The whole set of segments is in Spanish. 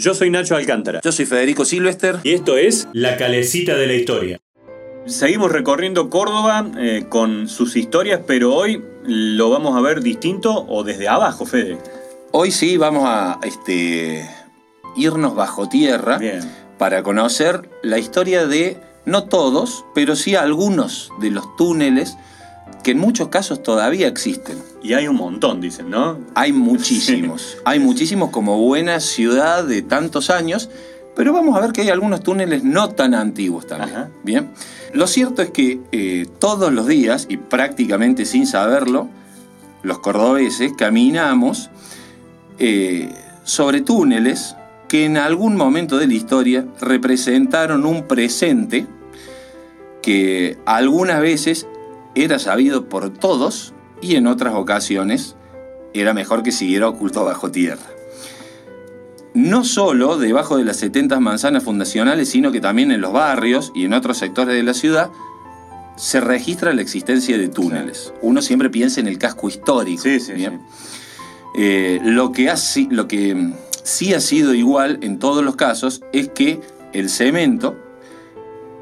Yo soy Nacho Alcántara. Yo soy Federico Silvester. Y esto es La Calecita de la Historia. Seguimos recorriendo Córdoba eh, con sus historias, pero hoy lo vamos a ver distinto o desde abajo, Fede. Hoy sí vamos a este, irnos bajo tierra para conocer la historia de, no todos, pero sí algunos de los túneles que en muchos casos todavía existen. Y hay un montón, dicen, ¿no? Hay muchísimos. Hay muchísimos como buena ciudad de tantos años, pero vamos a ver que hay algunos túneles no tan antiguos también. Bien. Lo cierto es que eh, todos los días, y prácticamente sin saberlo, los cordobeses caminamos eh, sobre túneles que en algún momento de la historia representaron un presente que algunas veces era sabido por todos y en otras ocasiones era mejor que siguiera oculto bajo tierra. No solo debajo de las 70 manzanas fundacionales, sino que también en los barrios y en otros sectores de la ciudad se registra la existencia de túneles. Uno siempre piensa en el casco histórico. Sí, sí, eh, lo, que lo que sí ha sido igual en todos los casos es que el cemento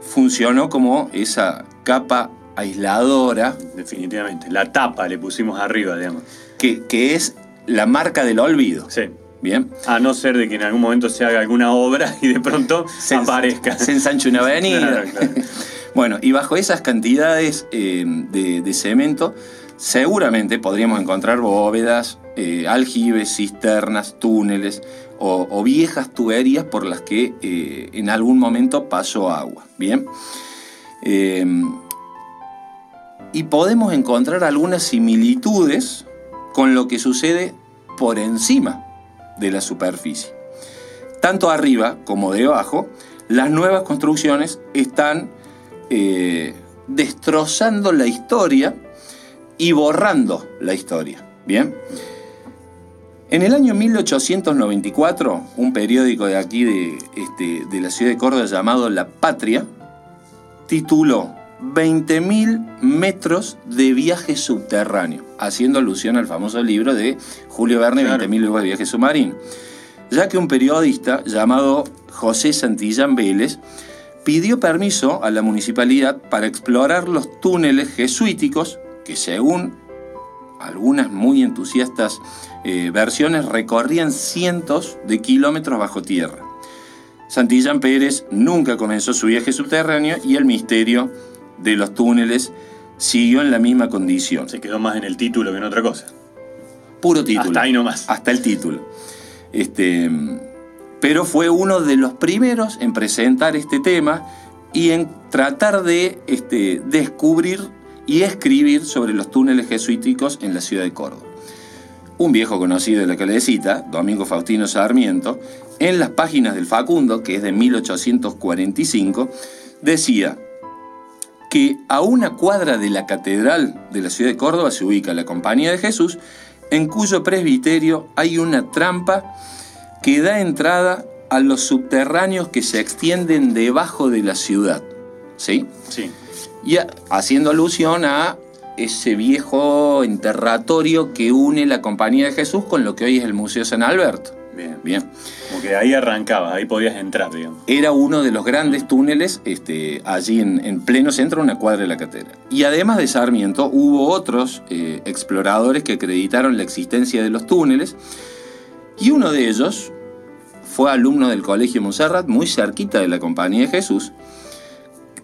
funcionó como esa capa aisladora. Definitivamente. La tapa le pusimos arriba, digamos. Que, que es la marca del olvido. Sí. Bien. A no ser de que en algún momento se haga alguna obra y de pronto se aparezca. Se ensanche una avenida. bueno, y bajo esas cantidades eh, de, cemento, seguramente podríamos encontrar bóvedas, eh, aljibes, cisternas, túneles o, viejas tuberías por las que eh, en algún momento pasó agua. Bien y podemos encontrar algunas similitudes con lo que sucede por encima de la superficie. Tanto arriba como debajo, las nuevas construcciones están eh, destrozando la historia y borrando la historia. Bien. En el año 1894, un periódico de aquí de, este, de la ciudad de Córdoba llamado La Patria tituló 20.000 metros de viaje subterráneo, haciendo alusión al famoso libro de Julio Verne, 20.000 de viaje submarino. Ya que un periodista llamado José Santillán Vélez pidió permiso a la municipalidad para explorar los túneles jesuíticos que según algunas muy entusiastas eh, versiones recorrían cientos de kilómetros bajo tierra. Santillán Pérez nunca comenzó su viaje subterráneo y el misterio de los túneles siguió en la misma condición. Se quedó más en el título que en otra cosa. Puro título. Hasta ahí nomás. Hasta el título. Este, pero fue uno de los primeros en presentar este tema y en tratar de este, descubrir y escribir sobre los túneles jesuíticos en la ciudad de Córdoba. Un viejo conocido de la calecita, Domingo Faustino Sarmiento, en las páginas del Facundo, que es de 1845, decía, que a una cuadra de la catedral de la ciudad de Córdoba se ubica la Compañía de Jesús, en cuyo presbiterio hay una trampa que da entrada a los subterráneos que se extienden debajo de la ciudad. ¿Sí? Sí. Y haciendo alusión a ese viejo enterratorio que une la Compañía de Jesús con lo que hoy es el Museo San Alberto. Bien. Bien. Que ahí arrancaba, ahí podías entrar, digamos. Era uno de los grandes túneles este, allí en, pleno centro, una cuadra de la catedral. Y además de Sarmiento, hubo otros eh, exploradores que acreditaron la existencia de los túneles. Y uno de ellos fue alumno del Colegio Monserrat, muy cerquita de la Compañía de Jesús,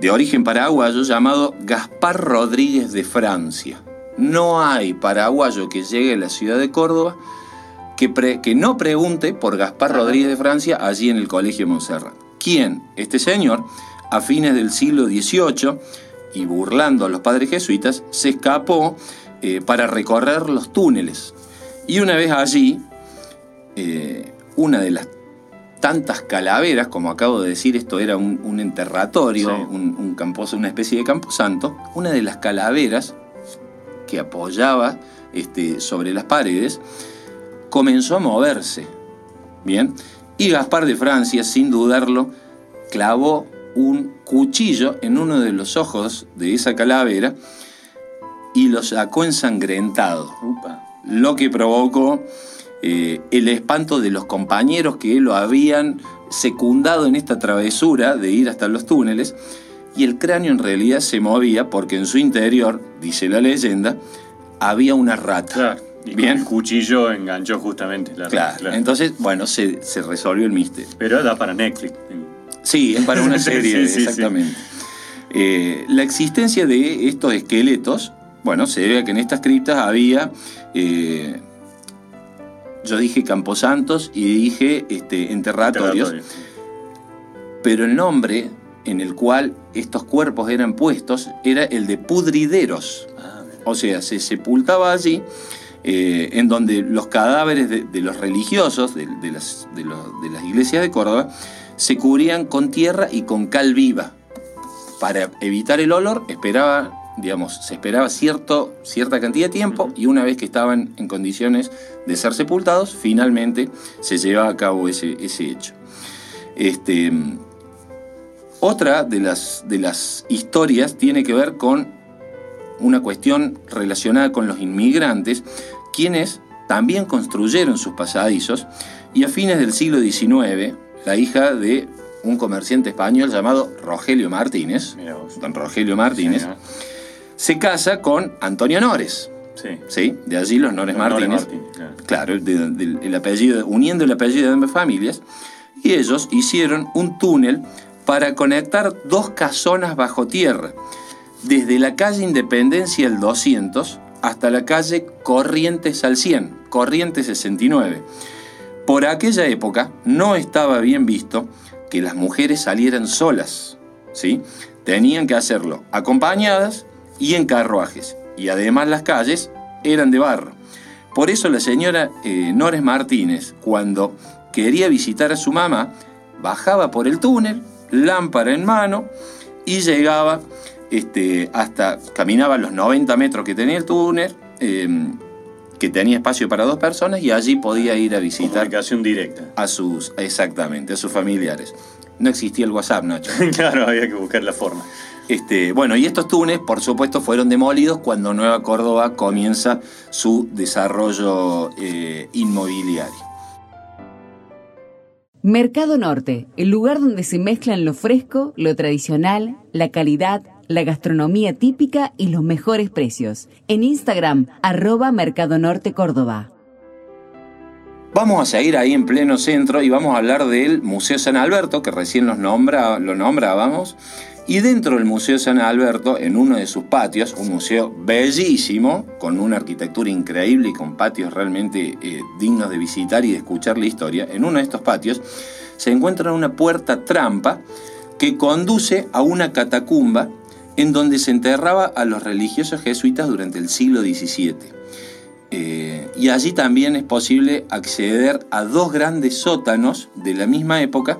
de origen paraguayo, llamado Gaspar Rodríguez de Francia. No hay paraguayo que llegue a la ciudad de Córdoba que, no pregunte por Gaspar Rodríguez de Francia allí en el Colegio Montserrat. ¿Quién? Este señor, a fines del siglo XVIII, y burlando a los padres jesuitas, se escapó eh, para recorrer los túneles. Y una vez allí, eh, una de las tantas calaveras, como acabo de decir, esto era un, enterratorio, un, una especie de camposanto, una de las calaveras que apoyaba este, sobre las paredes, comenzó a moverse. Bien, y Gaspar de Francia, sin dudarlo, clavó un cuchillo en uno de los ojos de esa calavera y lo sacó ensangrentado, lo que provocó eh, el espanto de los compañeros que lo habían secundado en esta travesura de ir hasta los túneles, y el cráneo en realidad se movía porque en su interior, dice la leyenda, había una rata. Claro. Y Bien. el cuchillo enganchó justamente la claro. Entonces, bueno, se, resolvió el misterio. Pero da para Netflix. Sí, es para una serie, exactamente. Eh, la existencia de estos esqueletos, bueno, se debe a que en estas criptas había eh, yo dije Camposantos y dije este, enterratorios, pero el nombre en el cual estos cuerpos eran puestos era el de pudrideros. Ah, o sea, se sepultaba allí, eh, en donde los cadáveres de, los religiosos de, las, de, las iglesias de Córdoba se cubrían con tierra y con cal viva. Para evitar el olor, esperaba digamos, se esperaba cierto, cierta cantidad de tiempo y una vez que estaban en condiciones de ser sepultados, finalmente se llevaba a cabo ese, ese hecho. Este, otra de las, de las historias tiene que ver con una cuestión relacionada con los inmigrantes, quienes también construyeron sus pasadizos y a fines del siglo XIX, la hija de un comerciante español llamado Rogelio Martínez, don Rogelio Martínez, se casa con Antonio Nores. Sí. De allí los Nores Martínez. claro, el apellido, uniendo el apellido de ambas familias. Y ellos hicieron un túnel para conectar dos casonas bajo tierra, desde la calle Independencia el 200 hasta la calle Corrientes al 100, Corrientes 69. Por aquella época no estaba bien visto que las mujeres salieran solas, ¿sí? Tenían que hacerlo acompañadas y en carruajes, y además las calles eran de barro. Por eso la señora eh, Nores Martínez, cuando quería visitar a su mamá, bajaba por el túnel, lámpara en mano, y llegaba este, hasta, caminaba los 90 metros que tenía el túnel, em, que tenía espacio para dos personas, y allí podía ir a visitar. Comunicación directa. A sus, exactamente, a sus familiares. No existía el WhatsApp, Nacho. claro, había que buscar la forma. Este, bueno, y estos túneles, por supuesto, fueron demolidos cuando Nueva Córdoba comienza su desarrollo eh, inmobiliario. Mercado Norte, el lugar donde se mezclan lo fresco, lo tradicional, la calidad, la gastronomía típica y los mejores precios. En Instagram, arroba Mercado Norte Córdoba. Vamos a seguir ahí en pleno centro y vamos a hablar del Museo San Alberto, que recién los nombra, lo nombrábamos. Y dentro del Museo San Alberto, en uno de sus patios, un museo bellísimo, con una arquitectura increíble y con patios realmente eh, dignos de visitar y de escuchar la historia, en uno de estos patios se encuentra una puerta trampa que conduce a una catacumba en donde se enterraba a los religiosos jesuitas durante el siglo XVII. Eh, y allí también es posible acceder a dos grandes sótanos de la misma época,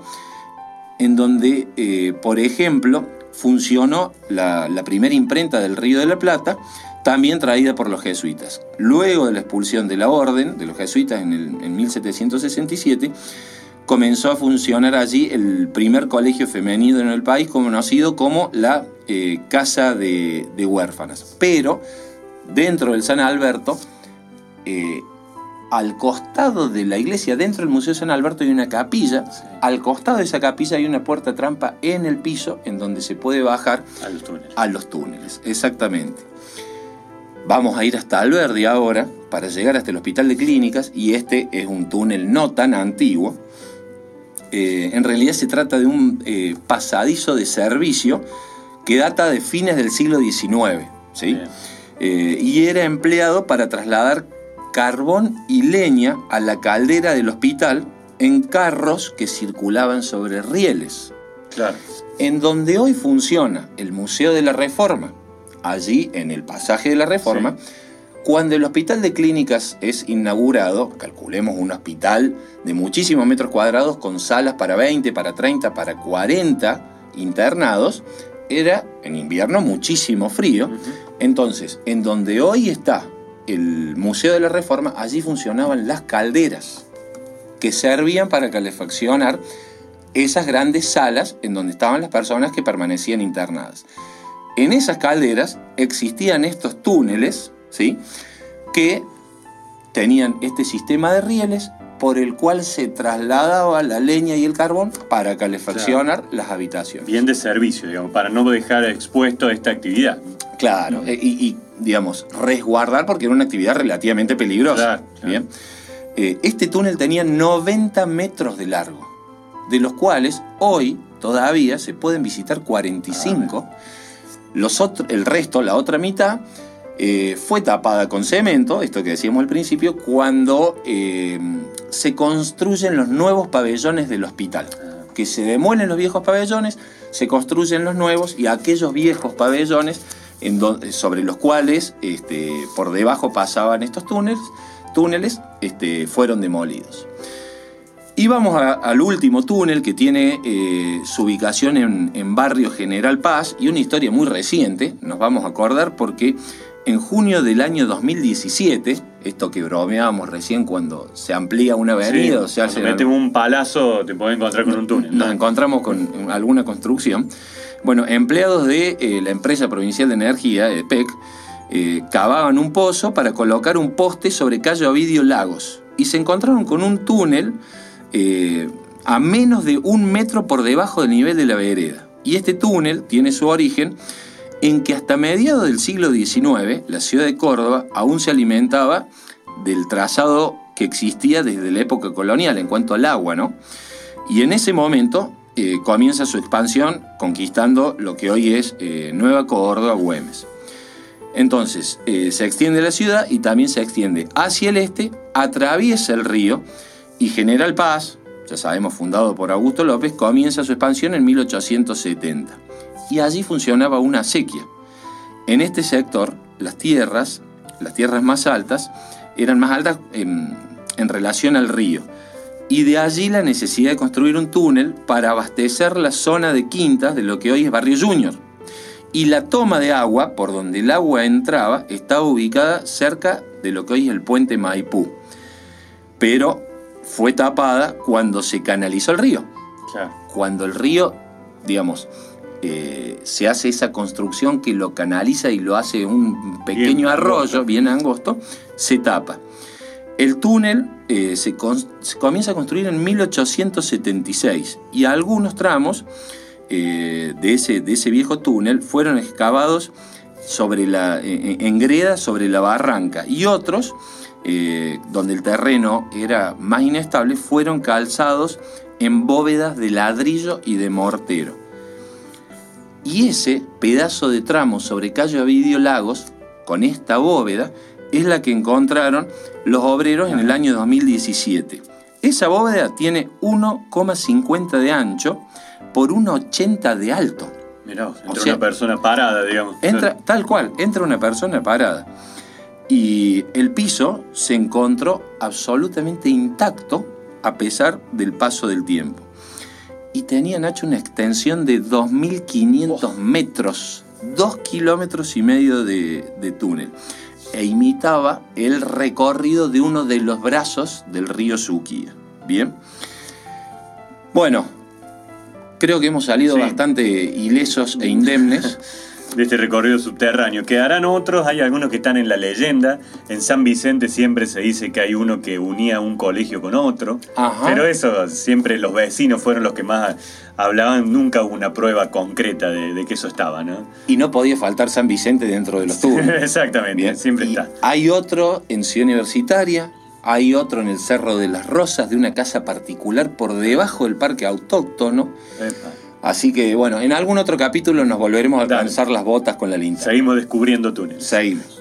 en donde, eh, por ejemplo, funcionó la, primera imprenta del Río de la Plata, también traída por los jesuitas. Luego de la expulsión de la orden de los jesuitas en, el, 1767, comenzó a funcionar allí el primer colegio femenino en el país conocido como la eh, Casa de, Huérfanas. Pero dentro del San Alberto, eh, al costado de la iglesia, dentro del Museo San Alberto, hay una capilla. Al costado de esa capilla hay una puerta trampa en el piso en donde se puede bajar a los túneles. A los túneles, exactamente. Vamos a ir hasta Alberdi ahora para llegar hasta el Hospital de Clínicas y este es un túnel no tan antiguo. Eh, en realidad se trata de un pasadizo de servicio que data de fines del siglo XIX. ¿sí? Eh, y era empleado para trasladar carbón y leña a la caldera del hospital en carros que circulaban sobre rieles. Claro. En donde hoy funciona el Museo de la Reforma, allí en el pasaje de la Reforma, cuando el hospital de clínicas es inaugurado, calculemos un hospital de muchísimos metros cuadrados con salas para 20, para 30, para 40 internados, era en invierno muchísimo frío. Entonces, en donde hoy está el Museo de la Reforma, allí funcionaban las calderas que servían para calefaccionar esas grandes salas en donde estaban las personas que permanecían internadas. En esas calderas existían estos túneles, ¿sí? Que tenían este sistema de rieles por el cual se trasladaba la leña y el carbón para calefaccionar las habitaciones. Bien de servicio, digamos, para no dejar expuesto esta actividad. Claro, eh, y, digamos, resguardar porque era una actividad relativamente peligrosa. Bien. Eh, este túnel tenía 90 metros de largo, de los cuales hoy todavía se pueden visitar 45. Ah, los el resto, la otra mitad, eh, fue tapada con cemento, esto que decíamos al principio, cuando eh, se construyen los nuevos pabellones del hospital. Que se demuelen los viejos pabellones, se construyen los nuevos y aquellos viejos pabellones sobre los cuales este, por debajo pasaban estos túneles, túneles este, fueron demolidos. Y vamos al último túnel que tiene eh, su ubicación en, Barrio General Paz y una historia muy reciente, nos vamos a acordar porque en junio del año 2017, esto que bromeábamos recién cuando se amplía una avenida, o sea, se mete un palazo, te puedes encontrar con un túnel. Nos encontramos con alguna construcción. Bueno, empleados de eh, la empresa provincial de energía, EPEC, eh, cavaban un pozo para colocar un poste sobre Calle Ovidio Lagos y se encontraron con un túnel eh, a menos de un metro por debajo del nivel de la vereda. Y este túnel tiene su origen en que hasta mediados del siglo XIX la ciudad de Córdoba aún se alimentaba del trazado que existía desde la época colonial en cuanto al agua, ¿no? Y en ese momento eh, comienza su expansión conquistando lo que hoy es Nueva Córdoba, Güemes. Entonces, eh, se extiende la ciudad y también se extiende hacia el este, atraviesa el río y General Paz, ya sabemos, fundado por Augusto López, comienza su expansión en 1870. Y allí funcionaba una sequía. En este sector, las tierras, las tierras más altas, eran más altas en, en relación al río. Y de allí la necesidad de construir un túnel para abastecer la zona de quintas de lo que hoy es Barrio Junior y la toma de agua por donde el agua entraba estaba ubicada cerca de lo que hoy es el puente Maipú. Pero fue tapada cuando se canalizó el río. Cuando el río, digamos, eh, se hace esa construcción que lo canaliza y lo hace un pequeño arroyo bien angosto, se tapa. El túnel eh, se, se comienza a construir en 1876 y algunos tramos eh, de, ese, de ese viejo túnel fueron excavados sobre la, en greda sobre la barranca y otros, donde el terreno era más inestable, fueron calzados en bóvedas de ladrillo y de mortero. Y ese pedazo de tramo sobre Calle Avidio Lagos, con esta bóveda, es la que encontraron los obreros en el año 2017. Esa bóveda tiene 1,50 de ancho por 1,80 de alto. Mirá, entra una persona parada, digamos. Entra, tal cual, entra una persona parada. Y el piso se encontró absolutamente intacto a pesar del paso del tiempo. Y tenía, Nacho, una extensión de 2.500 metros, 2 kilómetros y medio de, de túnel. E imitaba el recorrido de uno de los brazos del río Suquía. Bien. Bueno, Creo que hemos salido bastante ilesos e indemnes. de este recorrido subterráneo. Quedarán otros, hay algunos que están en la leyenda. En San Vicente siempre se dice que hay uno que unía un colegio con otro. Pero eso siempre los vecinos fueron los que más hablaban. Nunca hubo una prueba concreta de, que eso estaba, ¿no? Y no podía faltar San Vicente dentro de los tubos. Exactamente, siempre está. Hay otro en Ciudad Universitaria, hay otro en el Cerro de las Rosas, de una casa particular por debajo del parque autóctono. Así que bueno, en algún otro capítulo nos volveremos a alcanzar las botas con la linda. Seguimos descubriendo túneles. Seguimos.